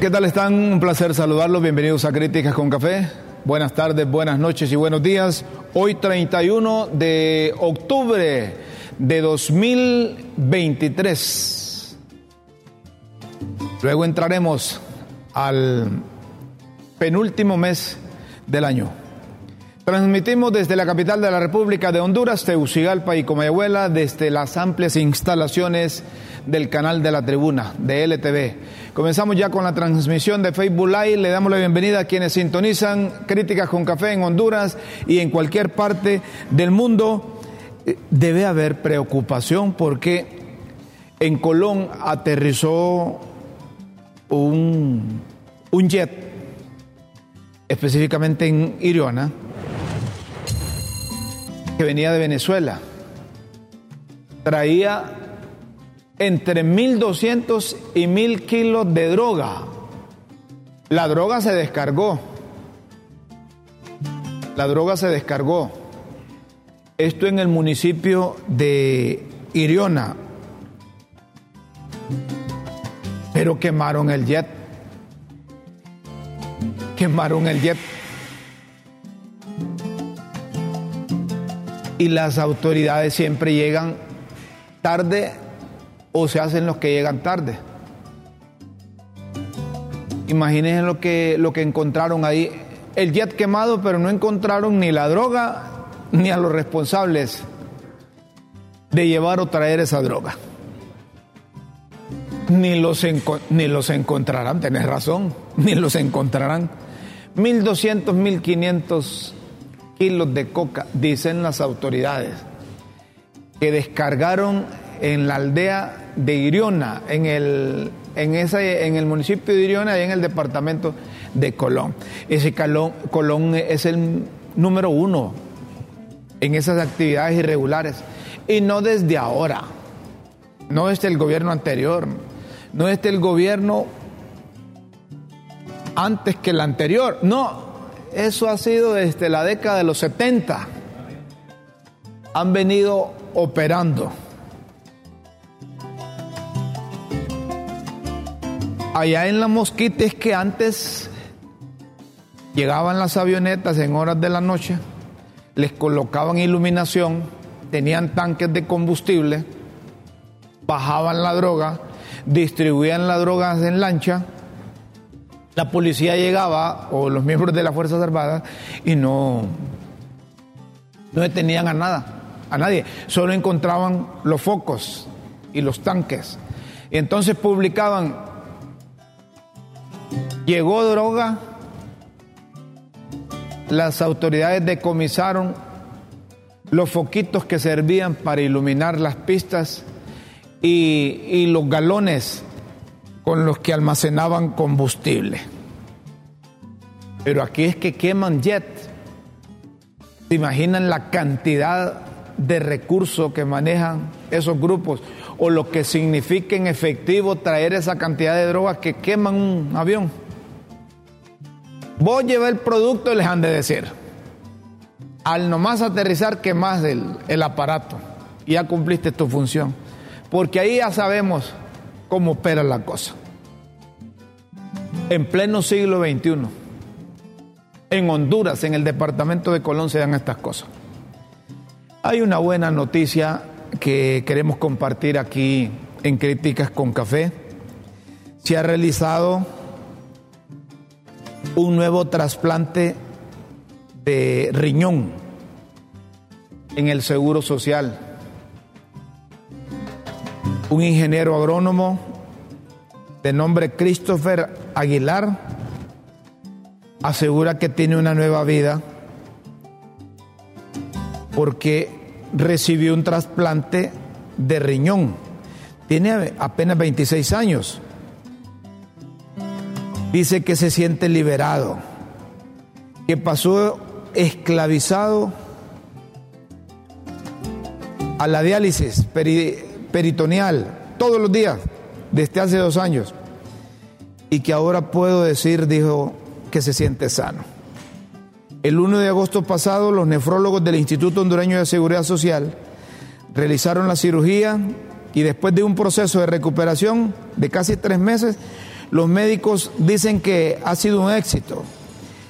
¿Qué tal están? Un placer saludarlos. Bienvenidos a Críticas con Café. Buenas tardes, buenas noches y buenos días. Hoy 31 de octubre de 2023. Luego entraremos al penúltimo mes del año. Transmitimos desde la capital de la República de Honduras, Tegucigalpa y Comayagüela, desde las amplias instalaciones del canal de la tribuna de LTV. Comenzamos ya con la transmisión de Facebook Live. Le damos la bienvenida a quienes sintonizan Críticas con Café en Honduras y en cualquier parte del mundo. Debe haber preocupación porque en Colón aterrizó un, un jet, específicamente en Iriona, que venía de Venezuela. Traía entre 1.200 y 1.000 kilos de droga. La droga se descargó. La droga se descargó. Esto en el municipio de Iriona. Pero quemaron el jet. Quemaron el jet. Y las autoridades siempre llegan tarde o se hacen los que llegan tarde. Imagínense lo que, lo que encontraron ahí. El jet quemado, pero no encontraron ni la droga ni a los responsables de llevar o traer esa droga. Ni los, ni los encontrarán, tenés razón, ni los encontrarán. 1.200, 1.500 kilos de coca, dicen las autoridades, que descargaron en la aldea de Iriona, en el, en, ese, en el municipio de Iriona y en el departamento de Colón. Ese Colón, Colón es el número uno en esas actividades irregulares. Y no desde ahora, no desde el gobierno anterior, no desde el gobierno antes que el anterior, no, eso ha sido desde la década de los 70. Han venido operando. Allá en la mosquita es que antes llegaban las avionetas en horas de la noche, les colocaban iluminación, tenían tanques de combustible, bajaban la droga, distribuían la droga en lancha, la policía llegaba o los miembros de las Fuerzas Armadas y no, no detenían a nada, a nadie, solo encontraban los focos y los tanques. Y entonces publicaban Llegó droga, las autoridades decomisaron los foquitos que servían para iluminar las pistas y, los galones con los que almacenaban combustible. Pero aquí es que queman jet. ¿Se imaginan la cantidad de recursos que manejan esos grupos? O lo que significa en efectivo traer esa cantidad de drogas que queman un avión. Vos llevé el producto y les han de decir. Al nomás aterrizar, quemás el, el aparato y ya cumpliste tu función. Porque ahí ya sabemos cómo opera la cosa. En pleno siglo XXI, en Honduras, en el departamento de Colón, se dan estas cosas. Hay una buena noticia que queremos compartir aquí en Críticas con Café. Se ha realizado un nuevo trasplante de riñón en el Seguro Social. Un ingeniero agrónomo de nombre Christopher Aguilar asegura que tiene una nueva vida porque recibió un trasplante de riñón. Tiene apenas 26 años. Dice que se siente liberado, que pasó esclavizado a la diálisis peritoneal todos los días desde hace dos años y que ahora puedo decir, dijo, que se siente sano. El 1 de agosto pasado, los nefrólogos del Instituto Hondureño de Seguridad Social realizaron la cirugía y después de un proceso de recuperación de casi tres meses, los médicos dicen que ha sido un éxito,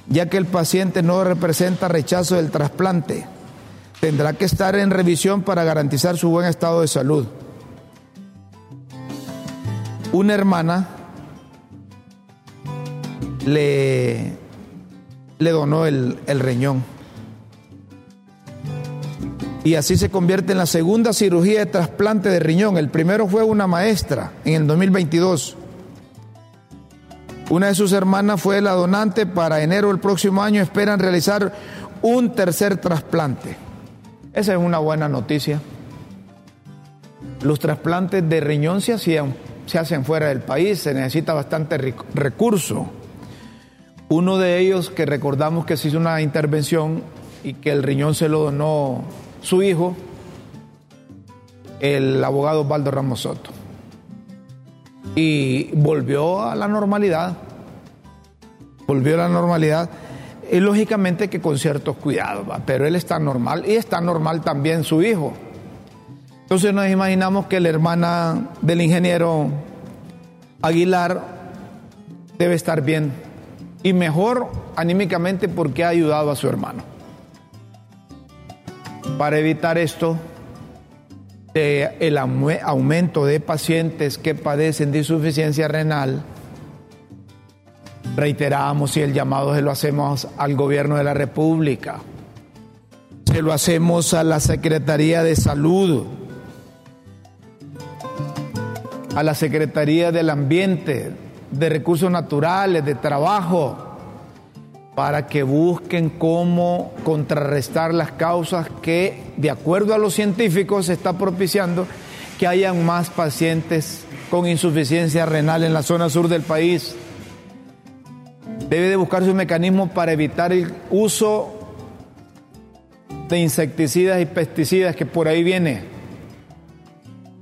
ya que el paciente no representa rechazo del trasplante. Tendrá que estar en revisión para garantizar su buen estado de salud. Una hermana le, le donó el, el riñón. Y así se convierte en la segunda cirugía de trasplante de riñón. El primero fue una maestra en el 2022. Una de sus hermanas fue la donante. Para enero del próximo año esperan realizar un tercer trasplante. Esa es una buena noticia. Los trasplantes de riñón se, hacen fuera del país, se necesita bastante recurso. Uno de ellos que recordamos que se hizo una intervención y que el riñón se lo donó su hijo, el abogado Osvaldo Ramos Soto. Y volvió a la normalidad, volvió a la normalidad, y lógicamente que con ciertos cuidados, pero él está normal y está normal también su hijo. Entonces nos imaginamos que la hermana del ingeniero Aguilar debe estar bien y mejor anímicamente porque ha ayudado a su hermano. Para evitar esto, el aumento de pacientes que padecen de insuficiencia renal, reiteramos y el llamado se lo hacemos al gobierno de la República, se lo hacemos a la Secretaría de Salud, a la Secretaría del Ambiente, de Recursos Naturales, de Trabajo, para que busquen cómo contrarrestar las causas que, de acuerdo a los científicos, se está propiciando que hayan más pacientes con insuficiencia renal en la zona sur del país. Debe de buscarse un mecanismo para evitar el uso de insecticidas y pesticidas que por ahí viene.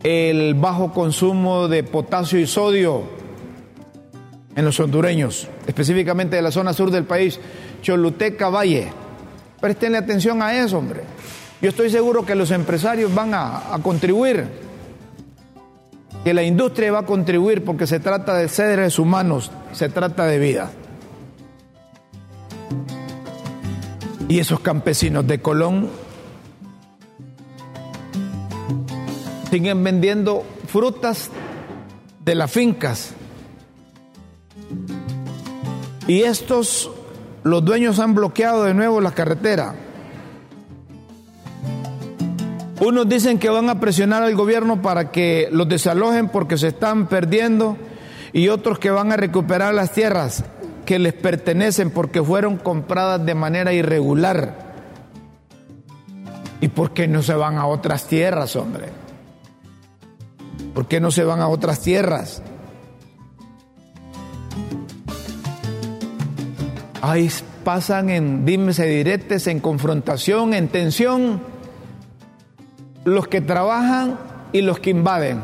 El bajo consumo de potasio y sodio en los hondureños, específicamente de la zona sur del país, Choluteca Valle. Prestenle atención a eso, hombre. Yo estoy seguro que los empresarios van a, a contribuir, que la industria va a contribuir porque se trata de seres humanos, se trata de vida. Y esos campesinos de Colón siguen vendiendo frutas de las fincas y estos, los dueños han bloqueado de nuevo la carretera. Unos dicen que van a presionar al gobierno para que los desalojen porque se están perdiendo y otros que van a recuperar las tierras que les pertenecen porque fueron compradas de manera irregular. ¿Y por qué no se van a otras tierras, hombre? ¿Por qué no se van a otras tierras? Ahí pasan en dimes y diretes, en confrontación, en tensión, los que trabajan y los que invaden.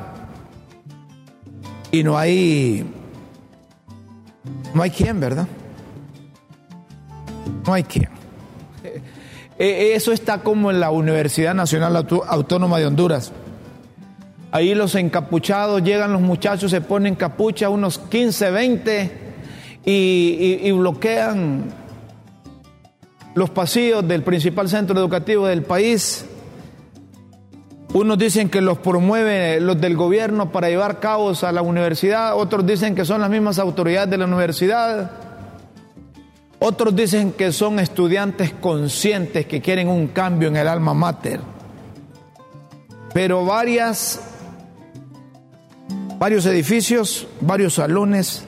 Y no hay, no hay quien, ¿verdad? No hay quien. E, eso está como en la Universidad Nacional Autónoma de Honduras. Ahí los encapuchados, llegan los muchachos, se ponen capucha, unos 15, 20 y, bloquean los pasillos del principal centro educativo del país. Unos dicen que los promueve los del gobierno para llevar caos a la universidad, otros dicen que son las mismas autoridades de la universidad, otros dicen que son estudiantes conscientes que quieren un cambio en el alma mater. Pero varias, varios edificios, varios salones,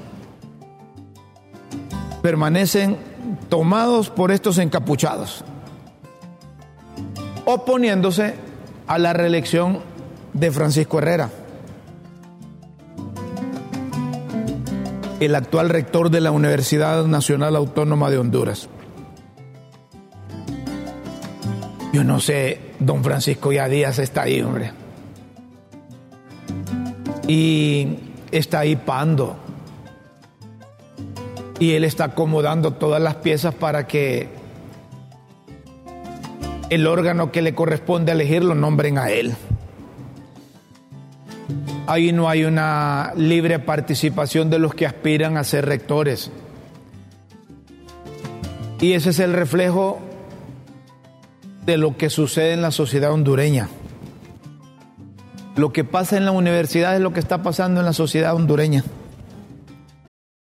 permanecen tomados por estos encapuchados. oponiéndose a la reelección de Francisco Herrera, el actual rector de la Universidad Nacional Autónoma de Honduras. Yo no sé, don Francisco ya Díaz está ahí, hombre. Y está ahí Pando. Y él está acomodando todas las piezas para que el órgano que le corresponde elegir lo nombren a él. Ahí no hay una libre participación de los que aspiran a ser rectores. Y ese es el reflejo de lo que sucede en la sociedad hondureña. Lo que pasa en la universidad es lo que está pasando en la sociedad hondureña.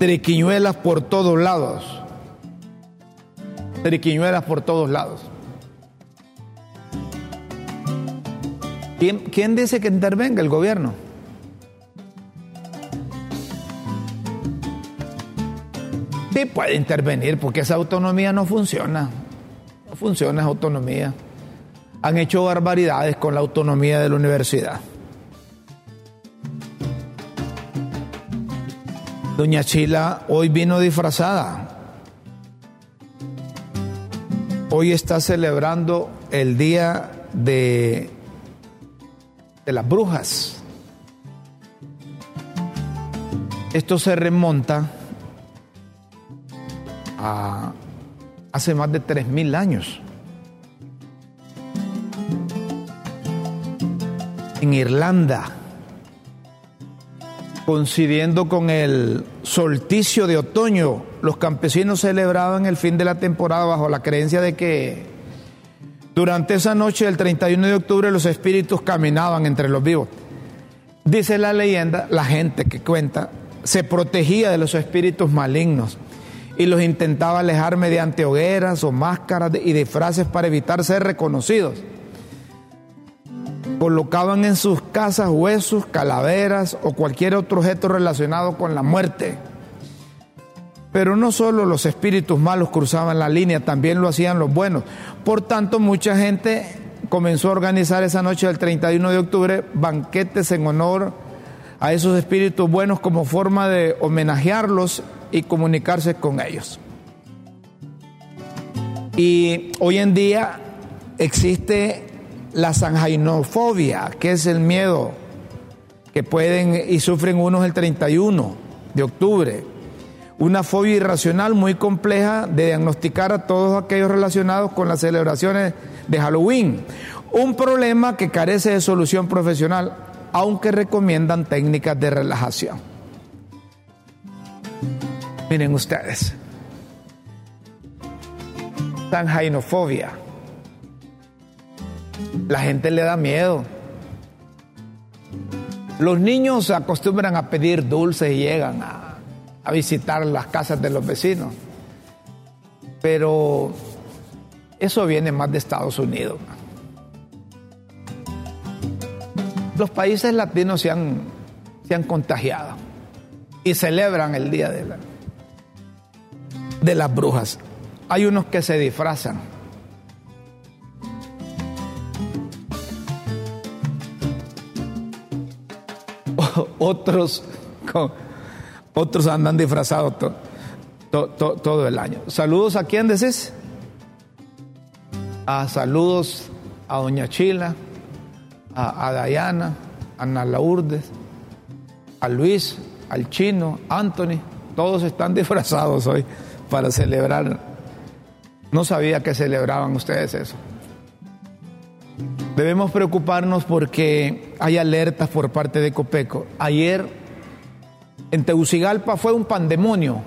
Triquiñuelas por todos lados. Triquiñuelas por todos lados. ¿Quién, ¿Quién dice que intervenga el gobierno? Sí puede intervenir porque esa autonomía no funciona. No funciona esa autonomía. Han hecho barbaridades con la autonomía de la universidad. Doña Chila hoy vino disfrazada. Hoy está celebrando el día de, de las brujas. Esto se remonta a hace más de 3.000 años. En Irlanda, coincidiendo con el solsticio de otoño, los campesinos celebraban el fin de la temporada bajo la creencia de que durante esa noche del 31 de octubre los espíritus caminaban entre los vivos. Dice la leyenda, la gente que cuenta, se protegía de los espíritus malignos y los intentaba alejar mediante hogueras o máscaras y disfraces para evitar ser reconocidos. Colocaban en sus casas huesos, calaveras o cualquier otro objeto relacionado con la muerte. Pero no solo los espíritus malos cruzaban la línea, también lo hacían los buenos. Por tanto, mucha gente comenzó a organizar esa noche del 31 de octubre banquetes en honor a esos espíritus buenos como forma de homenajearlos y comunicarse con ellos. Y hoy en día existe la sanjainofobia, que es el miedo que pueden y sufren unos el 31 de octubre. Una fobia irracional muy compleja de diagnosticar a todos aquellos relacionados con las celebraciones de Halloween. Un problema que carece de solución profesional, aunque recomiendan técnicas de relajación. Miren ustedes. La gente le da miedo. Los niños acostumbran a pedir dulces y llegan a, visitar las casas de los vecinos. Pero eso viene más de Estados Unidos. Los países latinos se han, se han contagiado y celebran el Día de las brujas. Hay unos que se disfrazan. Otros, otros andan disfrazados todo el año. Saludos a quién decís? A saludos a Doña Chila, a, a Dayana, a Ana Lourdes, a Luis, al chino, Anthony. Todos están disfrazados hoy para celebrar. No sabía que celebraban ustedes eso. Debemos preocuparnos porque hay alertas por parte de Copeco. Ayer en Tegucigalpa fue un pandemonio.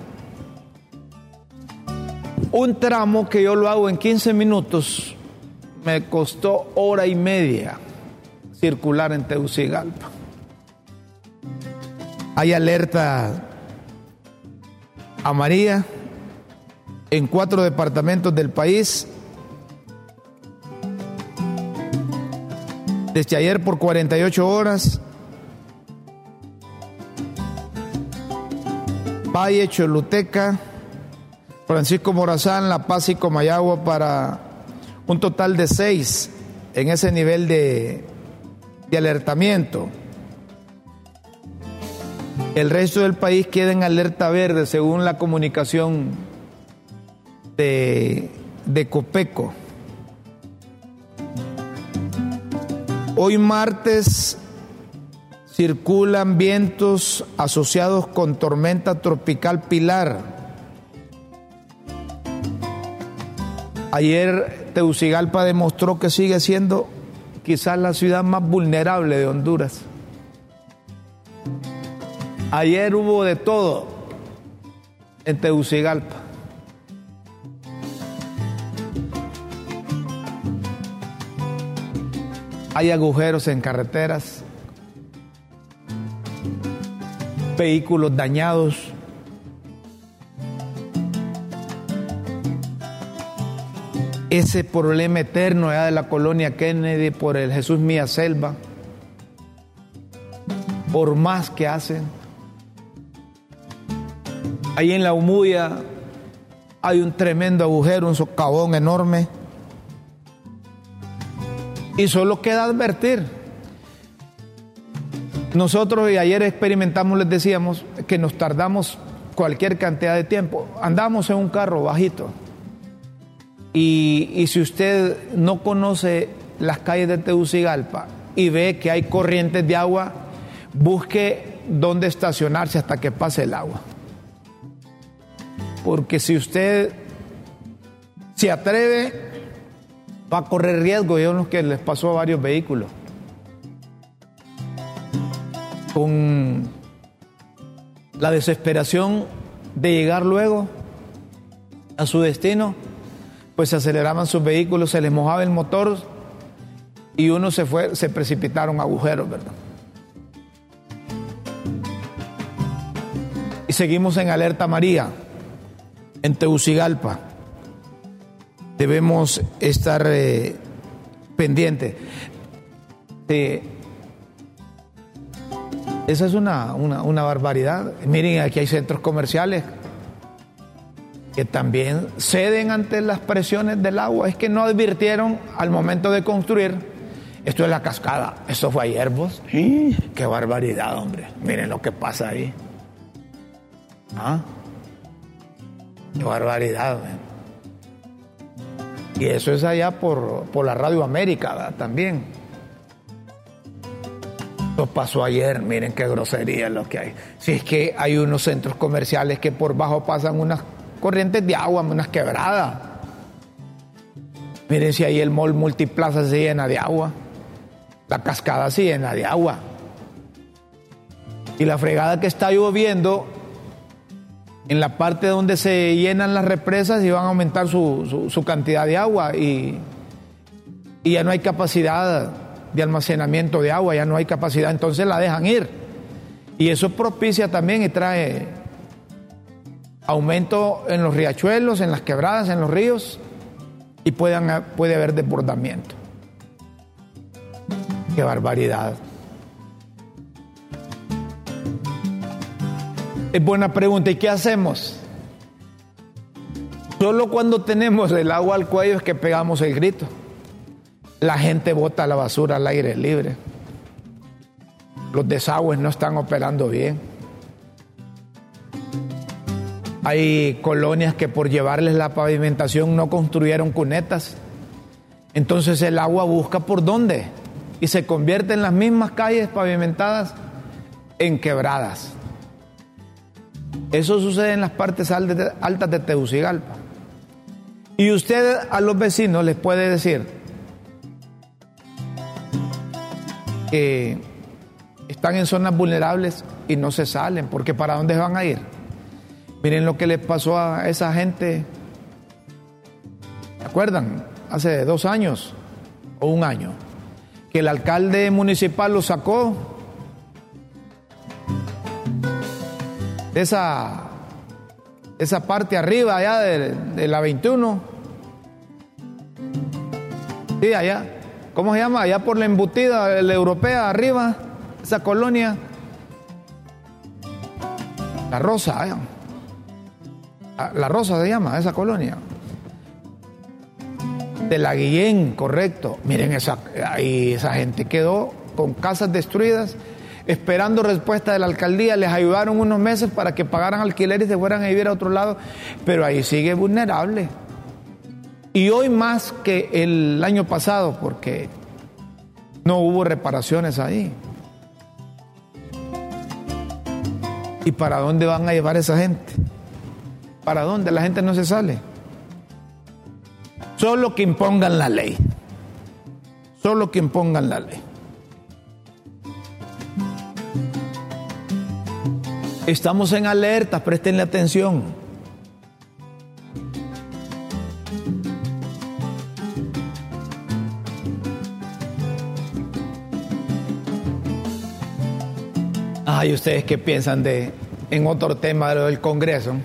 Un tramo que yo lo hago en 15 minutos me costó hora y media circular en Tegucigalpa. Hay alerta amarilla en cuatro departamentos del país. Desde ayer por 48 horas. Valle, Choluteca, Francisco Morazán, La Paz y Comayagua para un total de seis en ese nivel de, alertamiento. El resto del país queda en alerta verde según la comunicación de, de Copeco. Hoy martes circulan vientos asociados con tormenta tropical Pilar. Ayer Tegucigalpa demostró que sigue siendo quizás la ciudad más vulnerable de Honduras. Ayer hubo de todo en Tegucigalpa. Hay agujeros en carreteras, vehículos dañados. Ese problema eterno de la colonia Kennedy por el Jesús Mía Selva, por más que hacen, Ahí en la Humuya hay un tremendo agujero, un socavón enorme. Y solo queda advertir. Nosotros y ayer experimentamos, les decíamos, que nos tardamos cualquier cantidad de tiempo. Andamos en un carro bajito. Y, y si usted no conoce las calles de Tegucigalpa y ve que hay corrientes de agua, busque dónde estacionarse hasta que pase el agua. Porque si usted se atreve, va a correr riesgo. Yo lo que les pasó a varios vehículos. Con la desesperación de llegar luego a su destino, pues se aceleraban sus vehículos, se les mojaba el motor y uno se fue, se precipitaron agujeros, ¿verdad? Y seguimos en alerta María en Tegucigalpa. Debemos estar eh, pendientes. esa es una, una barbaridad. Miren, aquí hay centros comerciales que también ceden ante las presiones del agua. Es que no advirtieron al momento de construir. Esto es la cascada. Eso fue ayer, vos. Sí. Qué barbaridad, hombre. Miren lo que pasa ahí. ¿Ah? Qué barbaridad. Y eso es allá por, la Radio América también. Lo pasó ayer, miren qué grosería lo que hay. Si es que hay unos centros comerciales que por bajo pasan unas corrientes de agua, unas quebradas. Miren si ahí el mall multiplaza se llena de agua. La cascada se llena de agua. Y la fregada que está lloviendo en la parte donde se llenan las represas y van a aumentar su, cantidad de agua y, y, ya no hay capacidad de almacenamiento de agua, ya no hay capacidad, entonces la dejan ir. Y eso propicia también y trae aumento en los riachuelos, en las quebradas, en los ríos y puedan, puede haber desbordamiento. Qué barbaridad. Es buena pregunta. ¿Y qué hacemos? Solo cuando tenemos el agua al cuello es que pegamos el grito. La gente bota la basura al aire libre. Los desagües no están operando bien. Hay colonias que por llevarles la pavimentación no construyeron cunetas. Entonces el agua busca por dónde y se convierte en las mismas calles pavimentadas en quebradas. Eso sucede en las partes altas de Tegucigalpa. Y usted a los vecinos les puede decir que están en zonas vulnerables y no se salen, porque ¿para dónde van a ir? Miren lo que les pasó a esa gente acuerdan? Hace dos años o un año, que el alcalde municipal lo sacó esa, esa parte arriba allá de, la 21. Sí, allá. ¿Cómo se llama? Allá por la embutida, la europea, arriba, esa colonia. La Rosa, allá. La Rosa se llama, esa colonia. De la Guillén, correcto. Miren, esa, ahí esa gente quedó con casas destruidas, esperando respuesta de la alcaldía. Les ayudaron unos meses para que pagaran alquiler y se fueran a vivir a otro lado, pero ahí sigue vulnerable. Y hoy más que el año pasado, porque no hubo reparaciones ahí. ¿Y para dónde van a llevar esa gente? ¿Para dónde? La gente no se sale. Solo que impongan la ley. Solo que impongan la ley. Estamos en alerta, prestenle atención. Ay, ¿ustedes qué piensan de en otro tema del Congreso?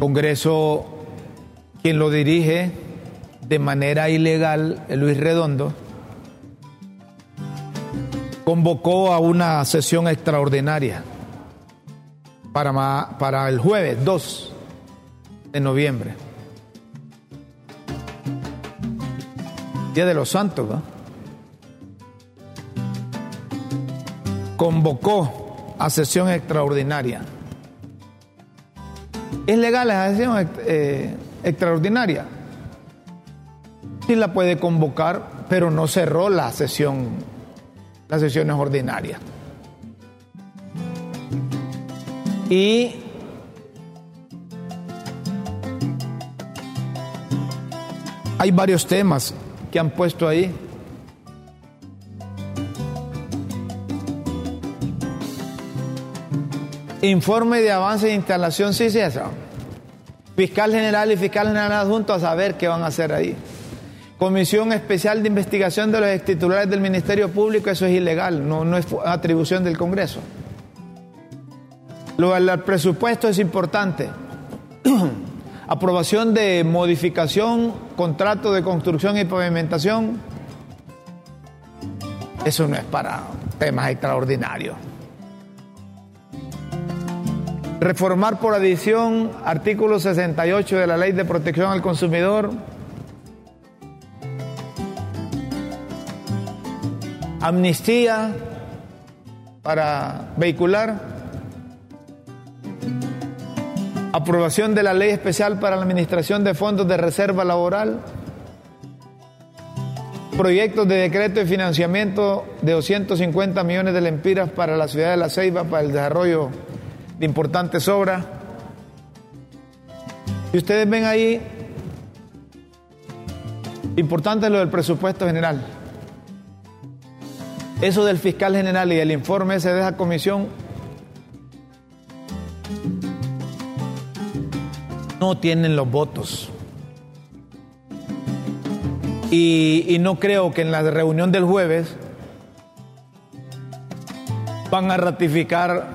Congreso, quien lo dirige de manera ilegal, Luis Redondo, convocó a una sesión extraordinaria para, para el jueves 2 de noviembre. Día de los Santos, ¿no? Convocó a sesión extraordinaria ¿Es legal la sesión eh, extraordinaria? Sí la puede convocar, pero no cerró la sesión, las sesiones ordinarias. Y hay varios temas que han puesto ahí. Informe de avance de instalación, sí, sí, eso. Fiscal general y fiscal general adjunto a saber qué van a hacer ahí. Comisión especial de investigación de los titulares del Ministerio Público, eso es ilegal, no, no es atribución del Congreso. Lo del presupuesto es importante. Aprobación de modificación, contrato de construcción y pavimentación. Eso no es para temas extraordinarios. Reformar por adición artículo 68 de la Ley de Protección al Consumidor. Amnistía para vehicular. Aprobación de la Ley Especial para la Administración de Fondos de Reserva Laboral. Proyectos de decreto de financiamiento de 250 millones de lempiras para la ciudad de La Ceiba para el desarrollo de importantes obras. Y ustedes ven ahí, importante lo del presupuesto general. Eso del fiscal general y el informe ese de esa comisión no tienen los votos. Y, y, no creo que en la reunión del jueves van a ratificar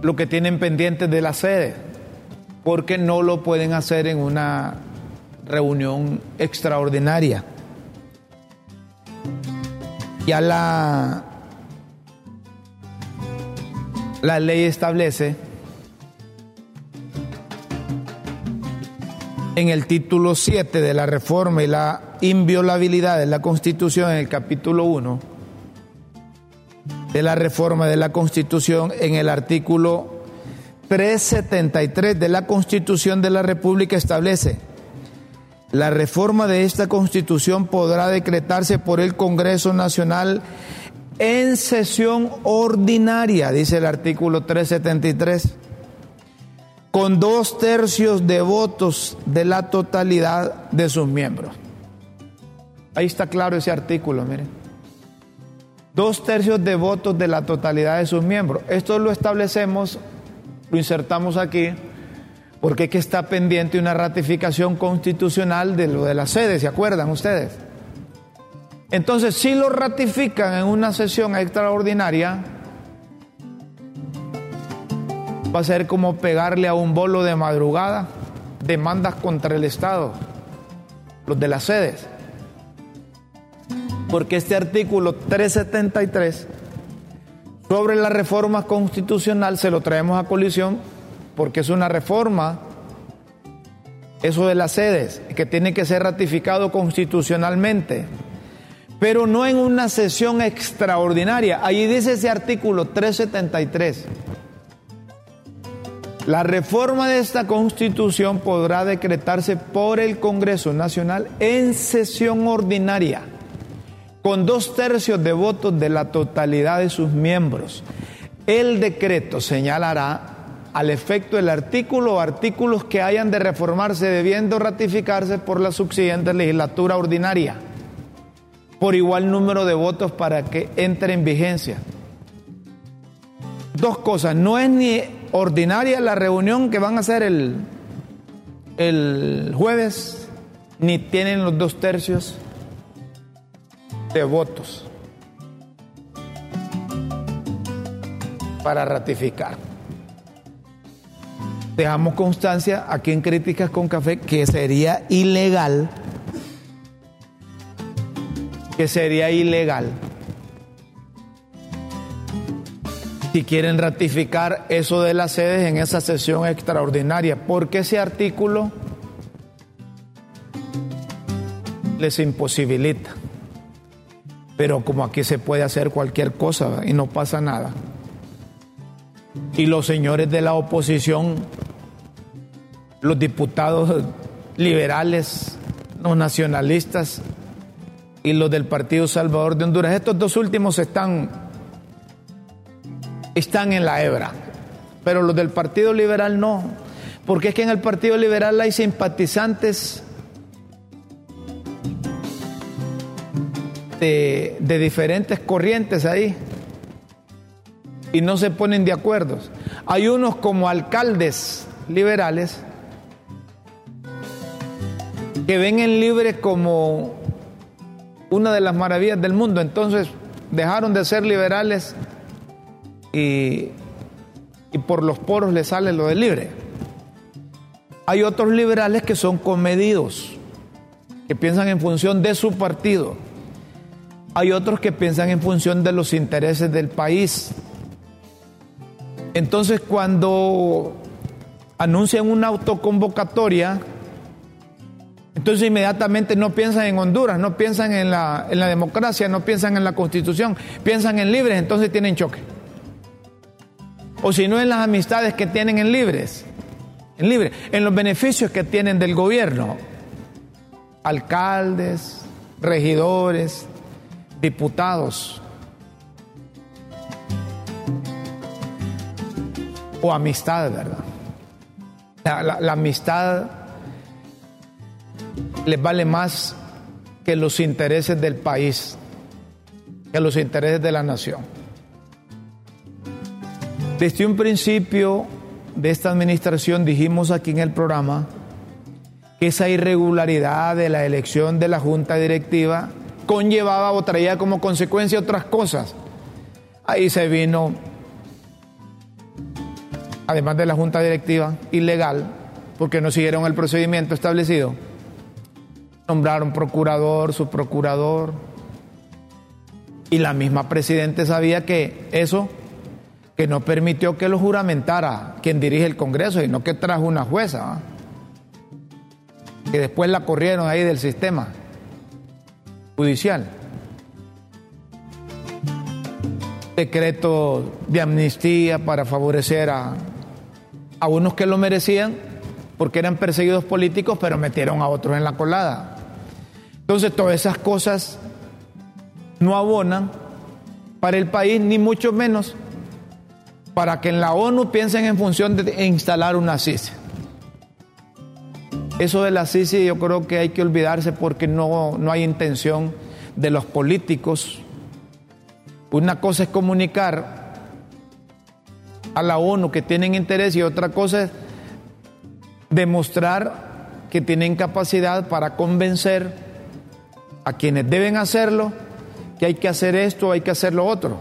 lo que tienen pendientes de la sede, porque no lo pueden hacer en una reunión extraordinaria. Ya la, la ley establece en el título 7 de la reforma y la inviolabilidad de la Constitución en el capítulo 1 de la reforma de la Constitución en el artículo 373 de la Constitución de la República establece, la reforma de esta Constitución podrá decretarse por el Congreso Nacional en sesión ordinaria, dice el artículo 373, con dos tercios de votos de la totalidad de sus miembros. Ahí está claro ese artículo, miren dos tercios de votos de la totalidad de sus miembros. Esto lo establecemos, lo insertamos aquí, porque es que está pendiente una ratificación constitucional de lo de la sede, ¿se acuerdan ustedes? Entonces, si lo ratifican en una sesión extraordinaria, va a ser como pegarle a un bolo de madrugada demandas contra el Estado, los de las sedes. Porque este artículo 373 sobre la reforma constitucional se lo traemos a colisión porque es una reforma, eso de las sedes, que tiene que ser ratificado constitucionalmente, pero no en una sesión extraordinaria. Allí dice ese artículo 373. La reforma de esta constitución podrá decretarse por el Congreso Nacional en sesión ordinaria, con dos tercios de votos de la totalidad de sus miembros. El decreto señalará al efecto del artículo o artículos que hayan de reformarse debiendo ratificarse por la subsiguiente legislatura ordinaria, por igual número de votos para que entre en vigencia. Dos cosas, no es ni ordinaria la reunión que van a hacer el, el jueves, ni tienen los dos tercios de votos para ratificar. Dejamos constancia aquí en Críticas con Café que sería ilegal, que sería ilegal si quieren ratificar eso de las sedes en esa sesión extraordinaria, porque ese artículo les imposibilita. Pero como aquí se puede hacer cualquier cosa y no pasa nada. Y los señores de la oposición, los diputados liberales, los nacionalistas y los del Partido Salvador de Honduras, estos dos últimos están están en la hebra, pero los del Partido Liberal no, porque es que en el Partido Liberal hay simpatizantes de, diferentes corrientes ahí y no se ponen de acuerdo. Hay unos como alcaldes liberales que ven el libre como una de las maravillas del mundo, entonces dejaron de ser liberales y, por los poros le sale lo de libre. Hay otros liberales que son comedidos, que piensan en función de su partido. Hay otros que piensan en función de los intereses del país. Entonces cuando anuncian una autoconvocatoria, entonces inmediatamente no piensan en Honduras, no piensan en la, en la democracia, no piensan en la constitución, piensan en libres, entonces tienen choque. O si no en las amistades que tienen en libres, en libre, en los beneficios que tienen del gobierno, alcaldes, regidores, diputados, o amistad, ¿verdad? La amistad les vale más que los intereses del país, que los intereses de la nación. Desde un principio de esta administración dijimos aquí en el programa que esa irregularidad de la elección de la junta directiva conllevaba o traía como consecuencia otras cosas. Ahí se vino, además de la junta directiva, ilegal, porque no siguieron el procedimiento establecido. Nombraron procurador, subprocurador, y la misma presidente sabía que eso que no permitió que lo juramentara quien dirige el Congreso, sino que trajo una jueza, que después la corrieron ahí del sistema judicial. Decreto de amnistía para favorecer a, a unos que lo merecían porque eran perseguidos políticos, pero metieron a otros en la colada. Entonces todas esas cosas no abonan para el país, ni mucho menos para que en la ONU piensen en función de instalar una CICI. Eso de la CICI yo creo que hay que olvidarse porque no, no hay intención de los políticos. Una cosa es comunicar a la ONU que tienen interés y otra cosa es demostrar que tienen capacidad para convencer a quienes deben hacerlo que hay que hacer esto, hay que hacer lo otro.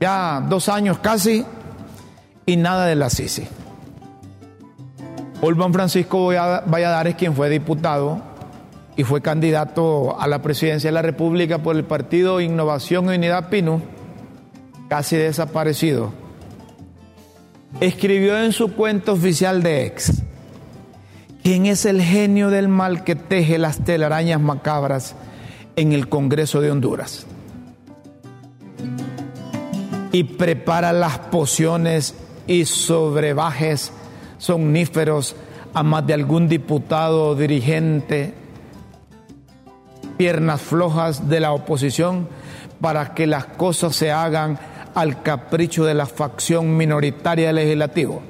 Ya dos años casi y nada de la Sisi. Olvan Francisco Valladares, quien fue diputado y fue candidato a la presidencia de la República por el partido Innovación y Unidad Pino, casi desaparecido, escribió en su cuenta oficial de ex, ¿quién es el genio del mal que teje las telarañas macabras en el Congreso de Honduras? Y prepara las pociones y sobrebajes somníferos a más de algún diputado o dirigente, piernas flojas de la oposición, para que las cosas se hagan al capricho de la facción minoritaria del legislativo?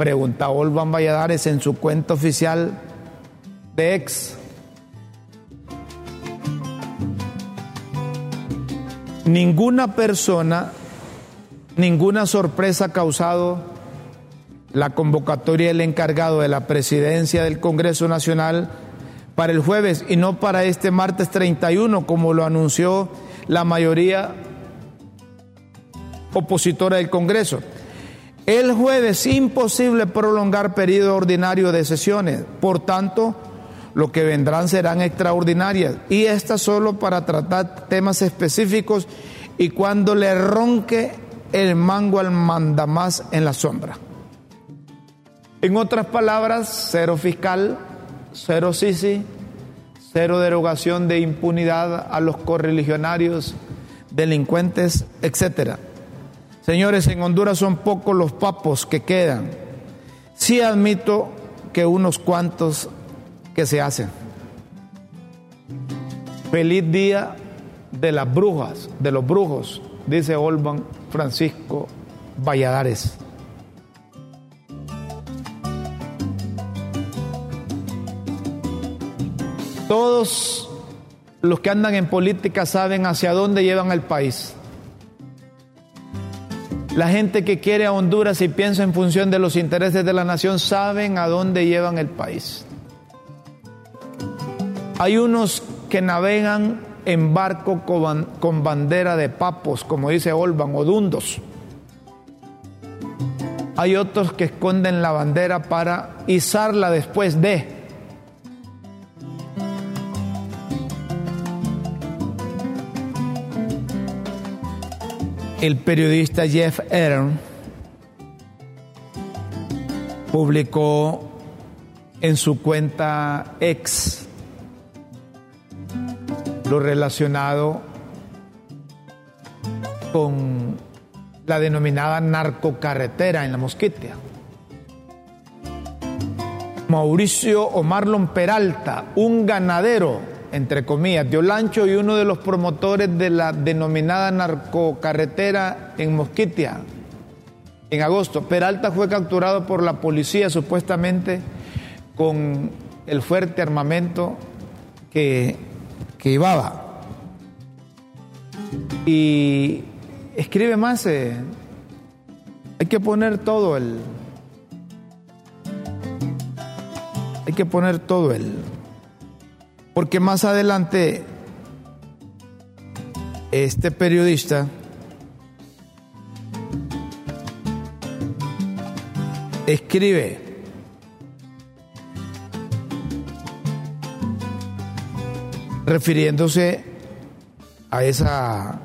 Pregunta Olvan Valladares en su cuenta oficial de ex. Ninguna persona, ninguna sorpresa ha causado la convocatoria del encargado de la presidencia del Congreso Nacional para el jueves y no para este martes 31, como lo anunció la mayoría opositora del Congreso. El jueves imposible prolongar periodo ordinario de sesiones, por tanto, lo que vendrán serán extraordinarias y estas solo para tratar temas específicos y cuando le ronque el mango al mandamás en la sombra. En otras palabras, cero fiscal, cero sisi, cero derogación de impunidad a los correligionarios, delincuentes, etcétera. Señores, en Honduras son pocos los papos que quedan. Sí admito que unos cuantos que se hacen. Feliz día de las brujas, de los brujos, dice Olban Francisco Valladares. Todos los que andan en política saben hacia dónde llevan el país. La gente que quiere a Honduras y piensa en función de los intereses de la nación saben a dónde llevan el país. Hay unos que navegan en barco con bandera de papos, como dice Olban, o dundos. Hay otros que esconden la bandera para izarla después de. El periodista Jeff Aaron publicó en su cuenta ex lo relacionado con la denominada narcocarretera en la Mosquitia. Mauricio o Marlon Peralta, un ganadero entre comillas, de Olancho y uno de los promotores de la denominada narcocarretera en Mosquitia, en agosto. Peralta fue capturado por la policía supuestamente con el fuerte armamento que, que llevaba. Y escribe más, eh, hay que poner todo el... Hay que poner todo el porque más adelante este periodista escribe refiriéndose a esa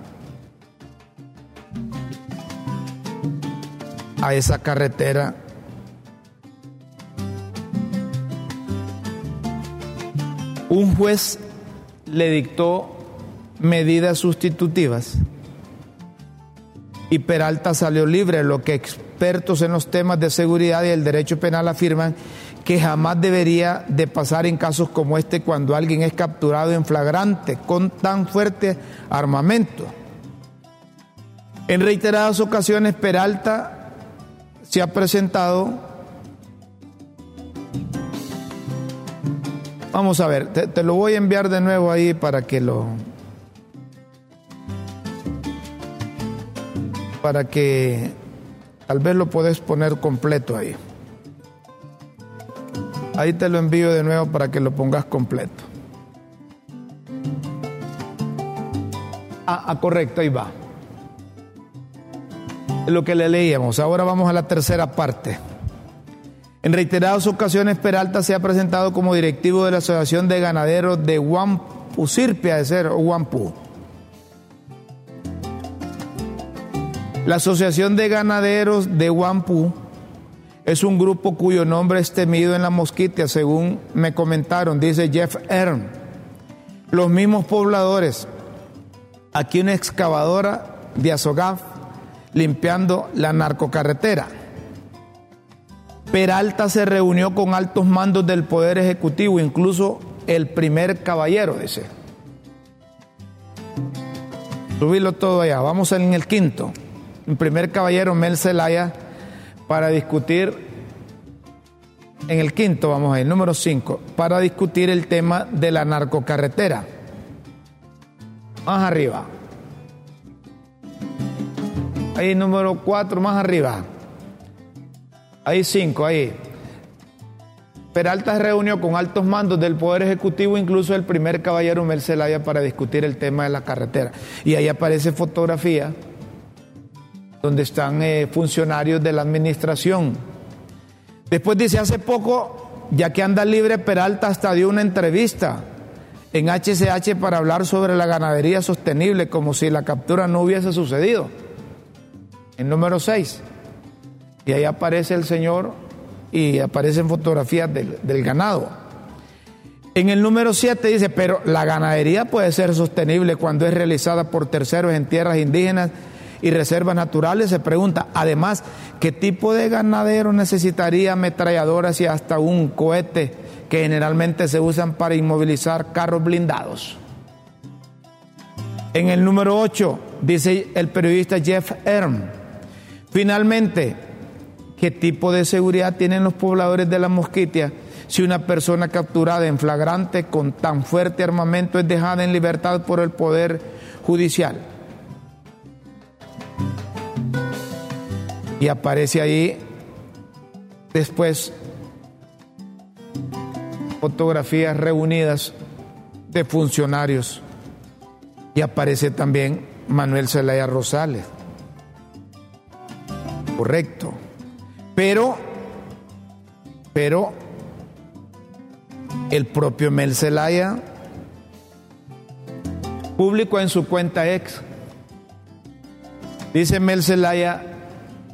a esa carretera un juez le dictó medidas sustitutivas y Peralta salió libre, lo que expertos en los temas de seguridad y el derecho penal afirman que jamás debería de pasar en casos como este cuando alguien es capturado en flagrante con tan fuerte armamento. En reiteradas ocasiones Peralta se ha presentado Vamos a ver, te, lo voy a enviar de nuevo ahí para que lo... Para que tal vez lo puedes poner completo ahí. Ahí te lo envío de nuevo para que lo pongas completo. Ah, ah, correcto, ahí va. Lo que le leíamos. Ahora vamos a la tercera parte. En reiteradas ocasiones, Peralta se ha presentado como directivo de la Asociación de Ganaderos de Huampu, Sirpia de ser. La Asociación de Ganaderos de Huampu es un grupo cuyo nombre es temido en la mosquitia, según me comentaron, dice Jeff Ern. Los mismos pobladores, aquí una excavadora de Azogaf limpiando la narcocarretera. Peralta se reunió con altos mandos del Poder Ejecutivo, incluso el primer caballero, dice. Subirlo todo allá. Vamos en el quinto. El primer caballero, Mel Zelaya, para discutir, en el quinto, vamos a ir, número cinco, para discutir el tema de la narcocarretera. Más arriba. Ahí número cuatro, más arriba. Hay cinco, ahí. Peralta se reunió con altos mandos del Poder Ejecutivo, incluso el primer caballero Mel Zelaya, para discutir el tema de la carretera. Y ahí aparece fotografía donde están eh, funcionarios de la administración. Después dice, hace poco, ya que anda libre, Peralta hasta dio una entrevista en HCH para hablar sobre la ganadería sostenible, como si la captura no hubiese sucedido. En número 6. Y ahí aparece el señor y aparecen fotografías del, del ganado. En el número 7 dice, pero la ganadería puede ser sostenible cuando es realizada por terceros en tierras indígenas y reservas naturales. Se pregunta, además, ¿qué tipo de ganadero necesitaría ametralladoras y hasta un cohete que generalmente se usan para inmovilizar carros blindados? En el número 8 dice el periodista Jeff Erm, finalmente, ¿Qué tipo de seguridad tienen los pobladores de la Mosquitia si una persona capturada en flagrante con tan fuerte armamento es dejada en libertad por el Poder Judicial? Y aparece ahí después fotografías reunidas de funcionarios y aparece también Manuel Zelaya Rosales. Correcto. Pero, pero, el propio Mel Zelaya publicó en su cuenta ex, dice Mel Zelaya,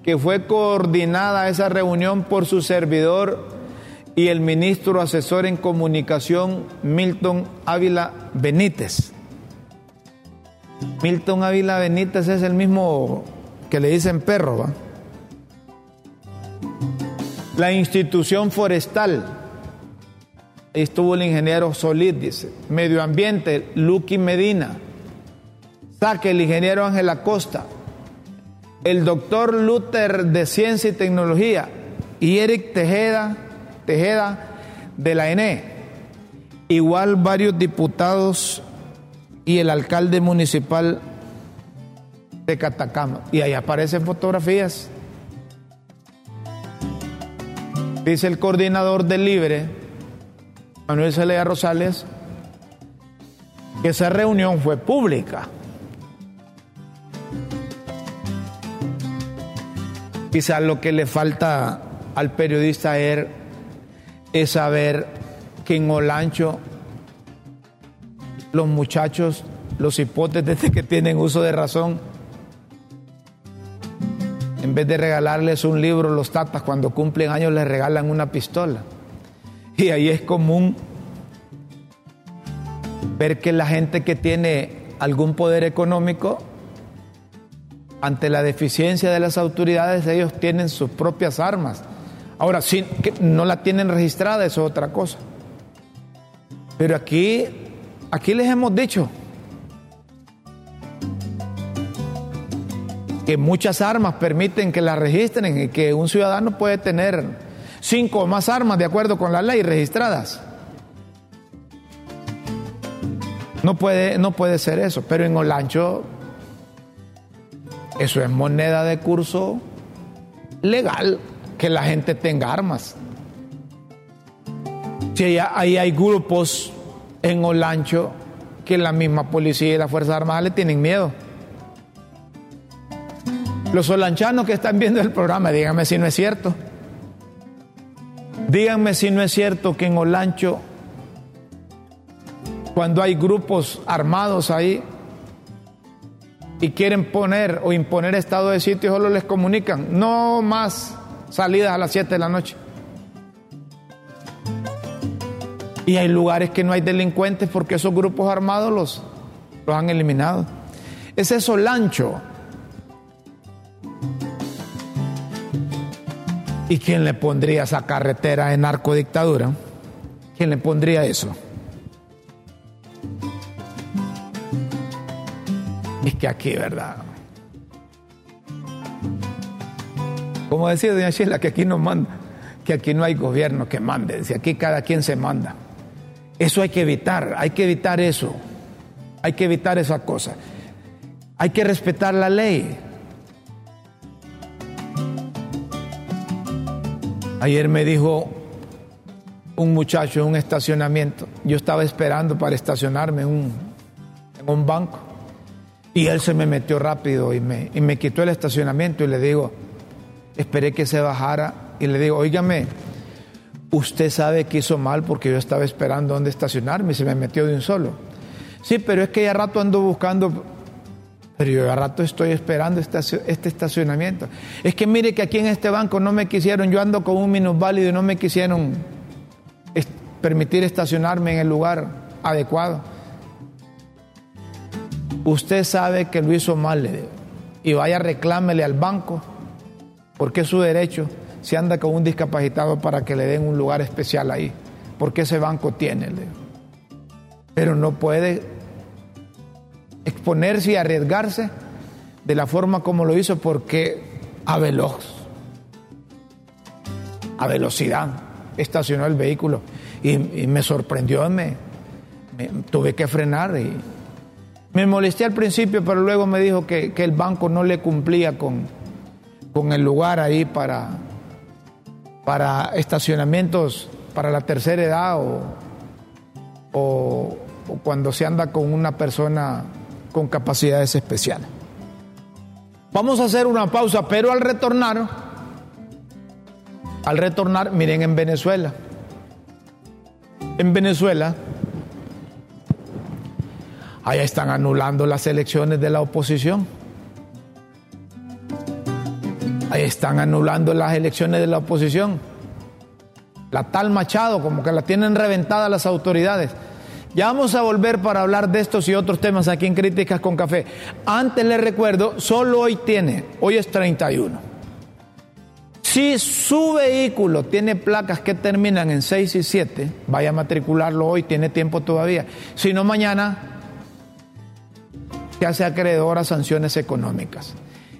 que fue coordinada esa reunión por su servidor y el ministro asesor en comunicación Milton Ávila Benítez. Milton Ávila Benítez es el mismo que le dicen perro, ¿va? La institución forestal, estuvo el ingeniero Solid, dice. Medio ambiente, Lucky Medina. Saque el ingeniero Ángel Acosta. El doctor Luther de Ciencia y Tecnología. Y Eric Tejeda, Tejeda de la ENE. Igual varios diputados y el alcalde municipal de Catacama. Y ahí aparecen fotografías Dice el coordinador del Libre, Manuel Celaya Rosales, que esa reunión fue pública. Quizás lo que le falta al periodista er, es saber que en Olancho los muchachos, los hipótesis que tienen uso de razón, en vez de regalarles un libro, los tatas cuando cumplen años les regalan una pistola. Y ahí es común ver que la gente que tiene algún poder económico, ante la deficiencia de las autoridades, ellos tienen sus propias armas. Ahora, si no la tienen registrada, eso es otra cosa. Pero aquí, aquí les hemos dicho, que muchas armas permiten que las registren y que un ciudadano puede tener cinco o más armas de acuerdo con la ley registradas. No puede, no puede ser eso, pero en Olancho eso es moneda de curso legal, que la gente tenga armas. Si ahí hay grupos en Olancho que la misma policía y las Fuerzas Armadas le tienen miedo. Los olanchanos que están viendo el programa, díganme si no es cierto. Díganme si no es cierto que en Olancho, cuando hay grupos armados ahí y quieren poner o imponer estado de sitio, solo les comunican, no más salidas a las 7 de la noche. Y hay lugares que no hay delincuentes porque esos grupos armados los, los han eliminado. Es eso ¿Y quién le pondría esa carretera de narcodictadura? ¿Quién le pondría eso? Es que aquí, ¿verdad? Como decía doña Sheila, que aquí no manda, que aquí no hay gobierno que mande, si aquí cada quien se manda. Eso hay que evitar, hay que evitar eso. Hay que evitar esa cosa. Hay que respetar la ley. Ayer me dijo un muchacho en un estacionamiento, yo estaba esperando para estacionarme en un, banco. Y él se me metió rápido y me, quitó el estacionamiento y le digo, esperé que se bajara. Y le digo, óigame, usted sabe que hizo mal porque yo estaba esperando dónde estacionarme y se me metió de un solo. Sí, pero es que ya rato ando buscando, pero yo ya rato estoy esperando este, este estacionamiento. Es que mire que aquí en este banco no me quisieron, yo ando con un minusválido y no me quisieron permitir estacionarme en el lugar adecuado. Usted sabe que lo hizo mal, le digo, y vaya reclámele al banco, porque es su derecho si anda con un discapacitado para que le den un lugar especial ahí, porque ese banco tiene. Pero no puede exponerse y arriesgarse de la forma como lo hizo porque a veloz, a velocidad, estacionó el vehículo y, me sorprendió, me, tuve que frenar y me molesté al principio, pero luego me dijo que, el banco no le cumplía con, con el lugar ahí para, para estacionamientos para la tercera edad o, cuando se anda con una persona con capacidades especiales. Vamos a hacer una pausa, pero al retornar, al retornar, miren en Venezuela. En Venezuela, allá están anulando las elecciones de la oposición. Ahí están anulando las elecciones de la oposición. La tal Machado, como que la tienen reventada las autoridades. Ya vamos a volver para hablar de estos y otros temas aquí en Críticas con Café. Antes les recuerdo, solo hoy tiene, hoy es 31. Si su vehículo tiene placas que terminan en 6 y 7, vaya a matricularlo hoy, tiene tiempo todavía. Si no, mañana se hace acreedor a sanciones económicas.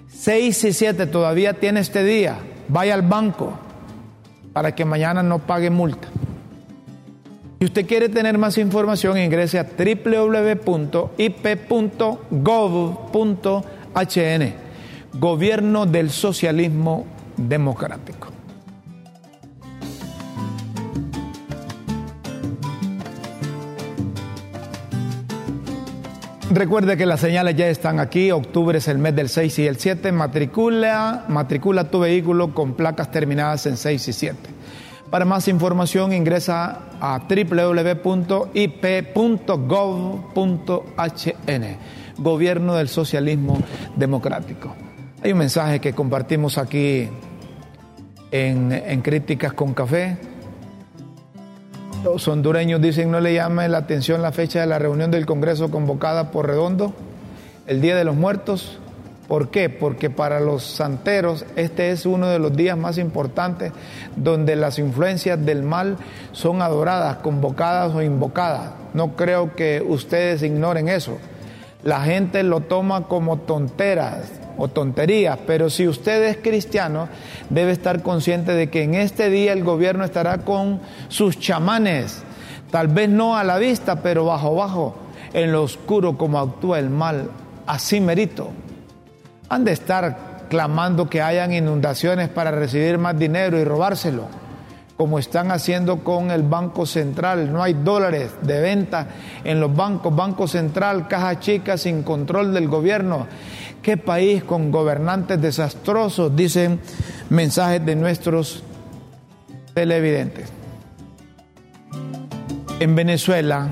6 y 7 todavía tiene este día, vaya al banco para que mañana no pague multa. Si usted quiere tener más información, ingrese a www.ip.gov.hn, Gobierno del Socialismo Democrático. Recuerde que las señales ya están aquí. Octubre es el mes del 6 y el 7. Matricula, matricula tu vehículo con placas terminadas en 6 y 7. Para más información ingresa a www.ip.gov.hn, Gobierno del Socialismo Democrático. Hay un mensaje que compartimos aquí en, Críticas con Café los hondureños dicen no le llame la atención la fecha de la reunión del Congreso convocada por Redondo, el Día de los Muertos. ¿Por qué? Porque para los santeros este es uno de los días más importantes donde las influencias del mal son adoradas, convocadas o invocadas. No creo que ustedes ignoren eso. La gente lo toma como tonteras, o tonterías, pero si usted es cristiano, debe estar consciente de que en este día el gobierno estará con sus chamanes, tal vez no a la vista, pero bajo bajo, en lo oscuro como actúa el mal, así merito. Han de estar clamando que hayan inundaciones para recibir más dinero y robárselo como están haciendo con el Banco Central. No hay dólares de venta en los bancos. Banco Central, caja chica sin control del gobierno. ¿Qué país con gobernantes desastrosos? Dicen mensajes de nuestros televidentes. En Venezuela,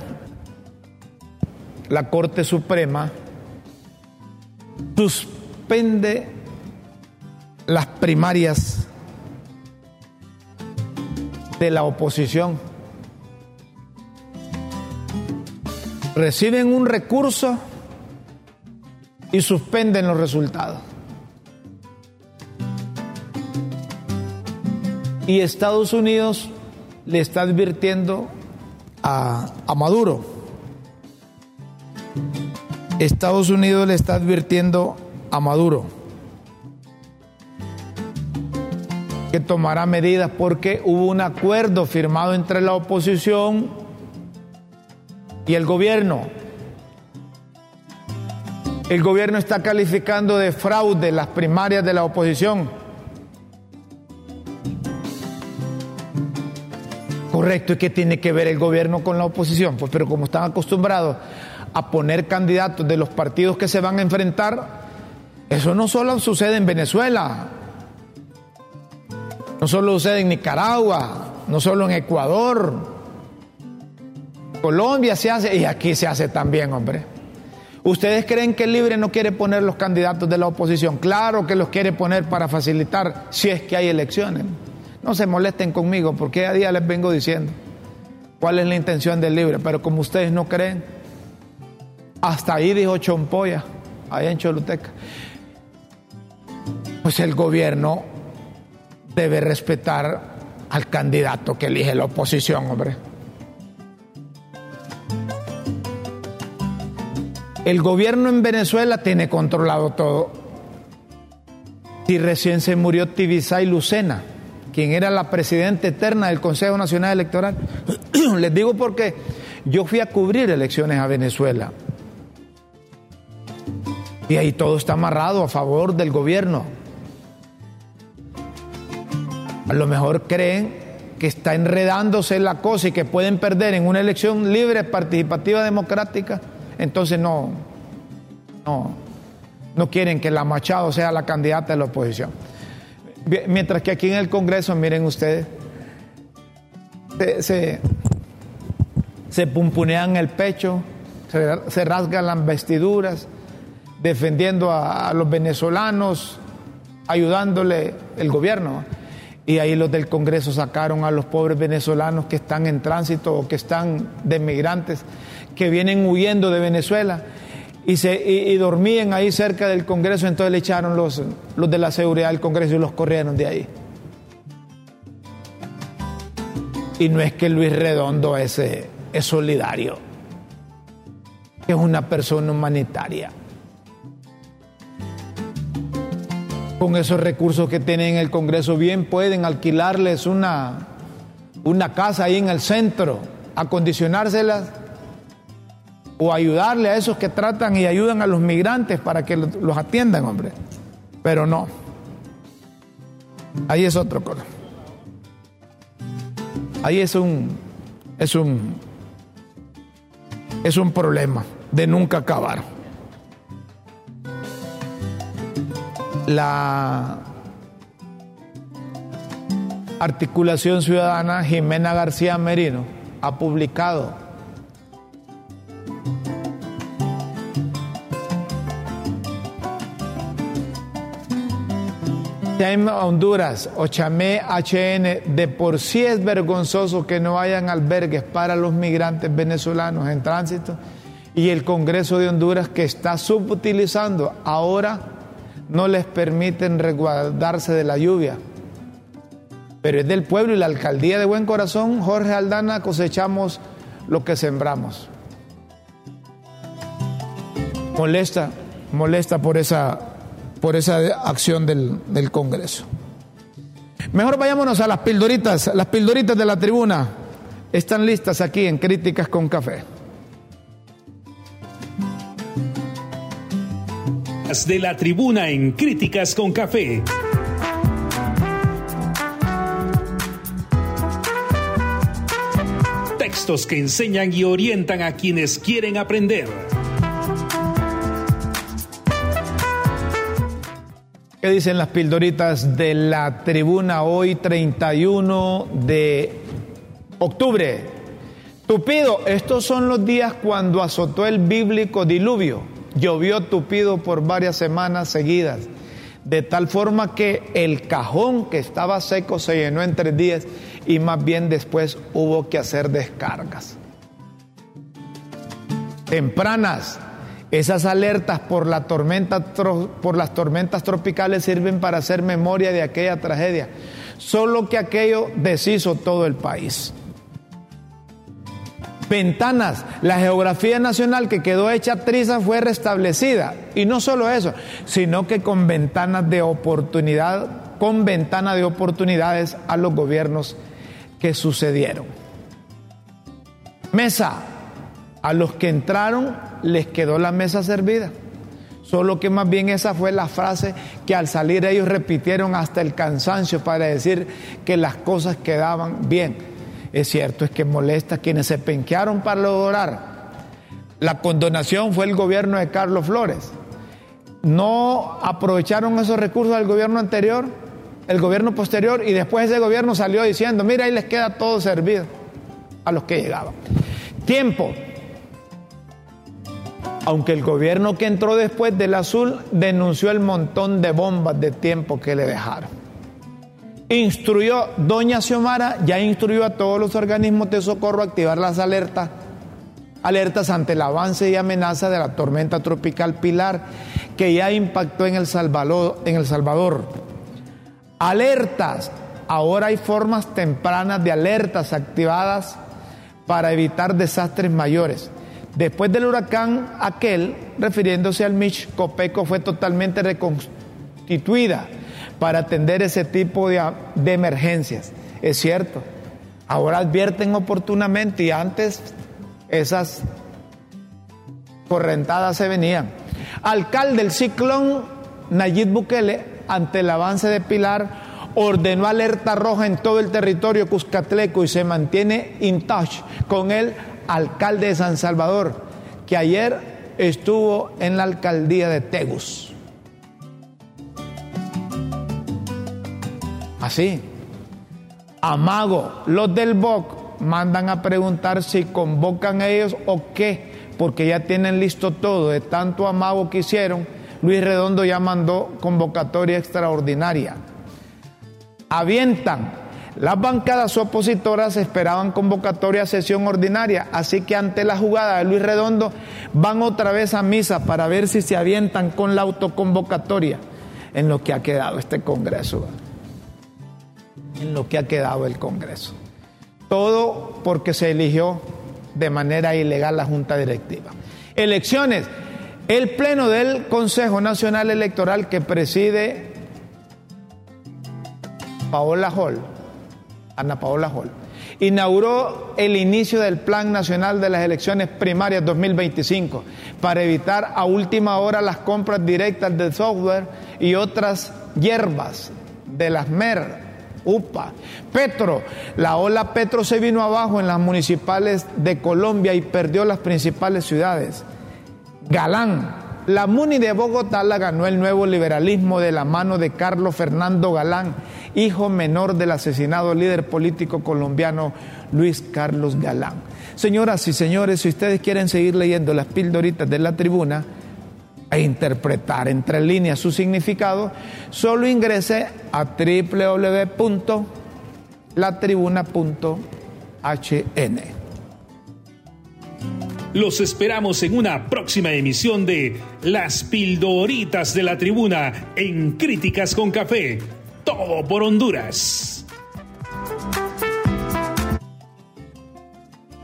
la Corte Suprema suspende las primarias de la oposición. Reciben un recurso y suspenden los resultados. Y Estados Unidos le está advirtiendo a, a, Maduro. Estados Unidos le está advirtiendo a Maduro que tomará medidas porque hubo un acuerdo firmado entre la oposición y el gobierno. El gobierno está calificando de fraude las primarias de la oposición. Correcto, ¿y qué tiene que ver el gobierno con la oposición? Pues pero como están acostumbrados a poner candidatos de los partidos que se van a enfrentar, eso no solo sucede en Venezuela, no solo sucede en Nicaragua, no solo en Ecuador, Colombia se hace y aquí se hace también, hombre. ¿Ustedes creen que el Libre no quiere poner los candidatos de la oposición? Claro que los quiere poner para facilitar si es que hay elecciones. No se molesten conmigo porque a día les vengo diciendo cuál es la intención del Libre, pero como ustedes no creen, hasta ahí dijo Chompoya, allá en Choluteca, pues el gobierno debe respetar al candidato que elige la oposición, hombre. El gobierno en Venezuela tiene controlado todo. Y recién se murió Tibisay Lucena, quien era la presidenta eterna del Consejo Nacional Electoral. Les digo porque yo fui a cubrir elecciones a Venezuela. Y ahí todo está amarrado a favor del gobierno. A lo mejor creen que está enredándose la cosa y que pueden perder en una elección libre, participativa, democrática. Entonces no, no, no quieren que la Machado sea la candidata de la oposición. Mientras que aquí en el Congreso, miren ustedes, se, se, pumpunean el pecho, se, rasgan las vestiduras, defendiendo a los venezolanos, ayudándole el gobierno. Y ahí los del Congreso sacaron a los pobres venezolanos que están en tránsito o que están de migrantes, que vienen huyendo de Venezuela y, se, dormían ahí cerca del Congreso, entonces le echaron los, los de la seguridad del Congreso y los corrieron de ahí. Y no es que Luis Redondo es, es solidario, es una persona humanitaria. Con esos recursos que tienen en el Congreso, bien pueden alquilarles una, una casa ahí en el centro, acondicionárselas o ayudarle a esos que tratan y ayudan a los migrantes para que los atiendan, hombre. Pero no. Ahí es otro cosa. Ahí es un es un es un problema de nunca acabar. La articulación ciudadana Jimena García Merino ha publicado Honduras, Ochamé HN, de por sí es vergonzoso que no hayan albergues para los migrantes venezolanos en tránsito y el Congreso de Honduras que está subutilizando ahora no les permiten resguardarse de la lluvia. Pero es del pueblo y la alcaldía de Buen Corazón, Jorge Aldana, cosechamos lo que sembramos. Molesta, molesta por esa, por esa acción del, del Congreso. Mejor vayámonos a las pildoritas. Las pildoritas de la tribuna están listas aquí en Críticas con Café. De la tribuna en Críticas con Café. textos que enseñan y orientan a quienes quieren aprender. ¿Qué dicen las pildoritas de la tribuna hoy 31 de octubre? Tupido, estos son los días cuando azotó el bíblico diluvio. Llovió tupido por varias semanas seguidas, de tal forma que el cajón que estaba seco se llenó en tres días y más bien después hubo que hacer descargas. Tempranas, esas alertas por, la tormenta, por las tormentas tropicales sirven para hacer memoria de aquella tragedia, solo que aquello deshizo todo el país. Ventanas, la geografía nacional que quedó hecha triza fue restablecida. Y no solo eso, sino que con ventanas de oportunidad, con ventana de oportunidades a los gobiernos que sucedieron. Mesa, a los que entraron les quedó la mesa servida. Solo que más bien esa fue la frase que al salir ellos repitieron hasta el cansancio para decir que las cosas quedaban bien. Es cierto, es que molesta a quienes se penquearon para lograr. La condonación fue el gobierno de Carlos Flores. No aprovecharon esos recursos del gobierno anterior, el gobierno posterior, y después ese gobierno salió diciendo, mira, ahí les queda todo servido a los que llegaban. Tiempo, aunque el gobierno que entró después del azul denunció el montón de bombas de tiempo que le dejaron. Instruyó, doña Xiomara ya instruyó a todos los organismos de socorro a activar las alertas, alertas ante el avance y amenaza de la tormenta tropical Pilar que ya impactó en El Salvador. En el Salvador. Alertas, ahora hay formas tempranas de alertas activadas para evitar desastres mayores. Después del huracán aquel, refiriéndose al Mich, Copeco fue totalmente reconstituida para atender ese tipo de, emergencias. Es cierto, ahora advierten oportunamente y antes esas correntadas se venían. Alcalde del ciclón Nayib Bukele, ante el avance de Pilar, ordenó alerta roja en todo el territorio cuscatleco y se mantiene in touch con él alcalde de San Salvador, que ayer estuvo en la alcaldía de Tegus. Así. Amago, los del BOC mandan a preguntar si convocan a ellos o qué, porque ya tienen listo todo. De tanto amago que hicieron, Luis Redondo ya mandó convocatoria extraordinaria. Avientan las bancadas opositoras esperaban convocatoria a sesión ordinaria, así que ante la jugada de Luis Redondo van otra vez a misa para ver si se avientan con la autoconvocatoria en lo que ha quedado este Congreso, en lo que ha quedado el Congreso. Todo porque se eligió de manera ilegal la Junta Directiva. Elecciones. El Pleno del Consejo Nacional Electoral que preside Paola Hall Ana Paola Hall, inauguró el inicio del Plan Nacional de las Elecciones Primarias 2025 para evitar a última hora las compras directas de software y otras hierbas de las MER, UPA. Petro, la ola Petro se vino abajo en las municipales de Colombia y perdió las principales ciudades. Galán, la MUNI de Bogotá la ganó el nuevo liberalismo de la mano de Carlos Fernando Galán hijo menor del asesinado líder político colombiano Luis Carlos Galán. Señoras y señores, si ustedes quieren seguir leyendo las pildoritas de la tribuna e interpretar entre líneas su significado, solo ingrese a www.latribuna.hn. Los esperamos en una próxima emisión de Las Pildoritas de la Tribuna en Críticas con Café todo por Honduras.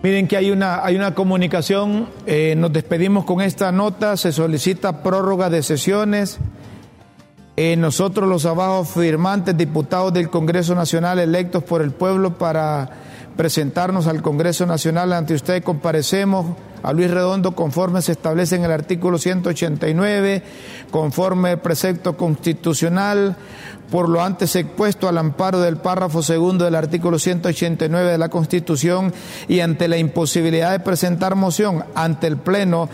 Miren que hay una, hay una comunicación, eh, nos despedimos con esta nota, se solicita prórroga de sesiones. Eh, nosotros los abajo firmantes, diputados del Congreso Nacional electos por el pueblo para presentarnos al Congreso Nacional ante usted, comparecemos a Luis Redondo conforme se establece en el artículo 189, conforme el precepto constitucional, por lo antes expuesto al amparo del párrafo segundo del artículo 189 de la Constitución y ante la imposibilidad de presentar moción ante el Pleno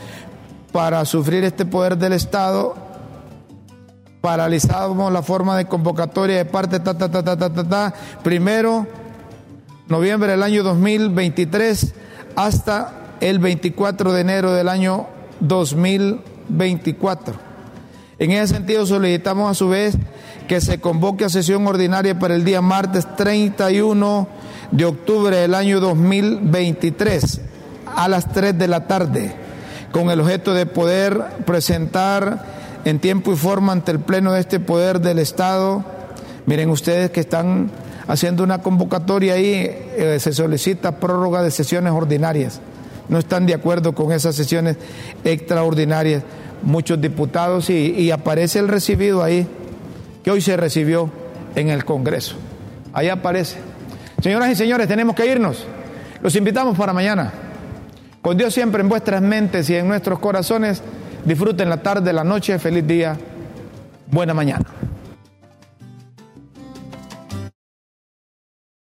para sufrir este poder del Estado, paralizamos la forma de convocatoria de parte, ta, ta, ta, ta, ta, ta, ta, primero, noviembre del año 2023 hasta el 24 de enero del año 2024. En ese sentido, solicitamos a su vez que se convoque a sesión ordinaria para el día martes 31 de octubre del año 2023 a las 3 de la tarde, con el objeto de poder presentar en tiempo y forma ante el Pleno de este Poder del Estado. Miren ustedes que están haciendo una convocatoria ahí, eh, se solicita prórroga de sesiones ordinarias. No están de acuerdo con esas sesiones extraordinarias muchos diputados y, aparece el recibido ahí, que hoy se recibió en el Congreso. Ahí aparece. Señoras y señores, tenemos que irnos. Los invitamos para mañana. Con Dios siempre en vuestras mentes y en nuestros corazones. Disfruten la tarde, la noche. Feliz día. Buena mañana.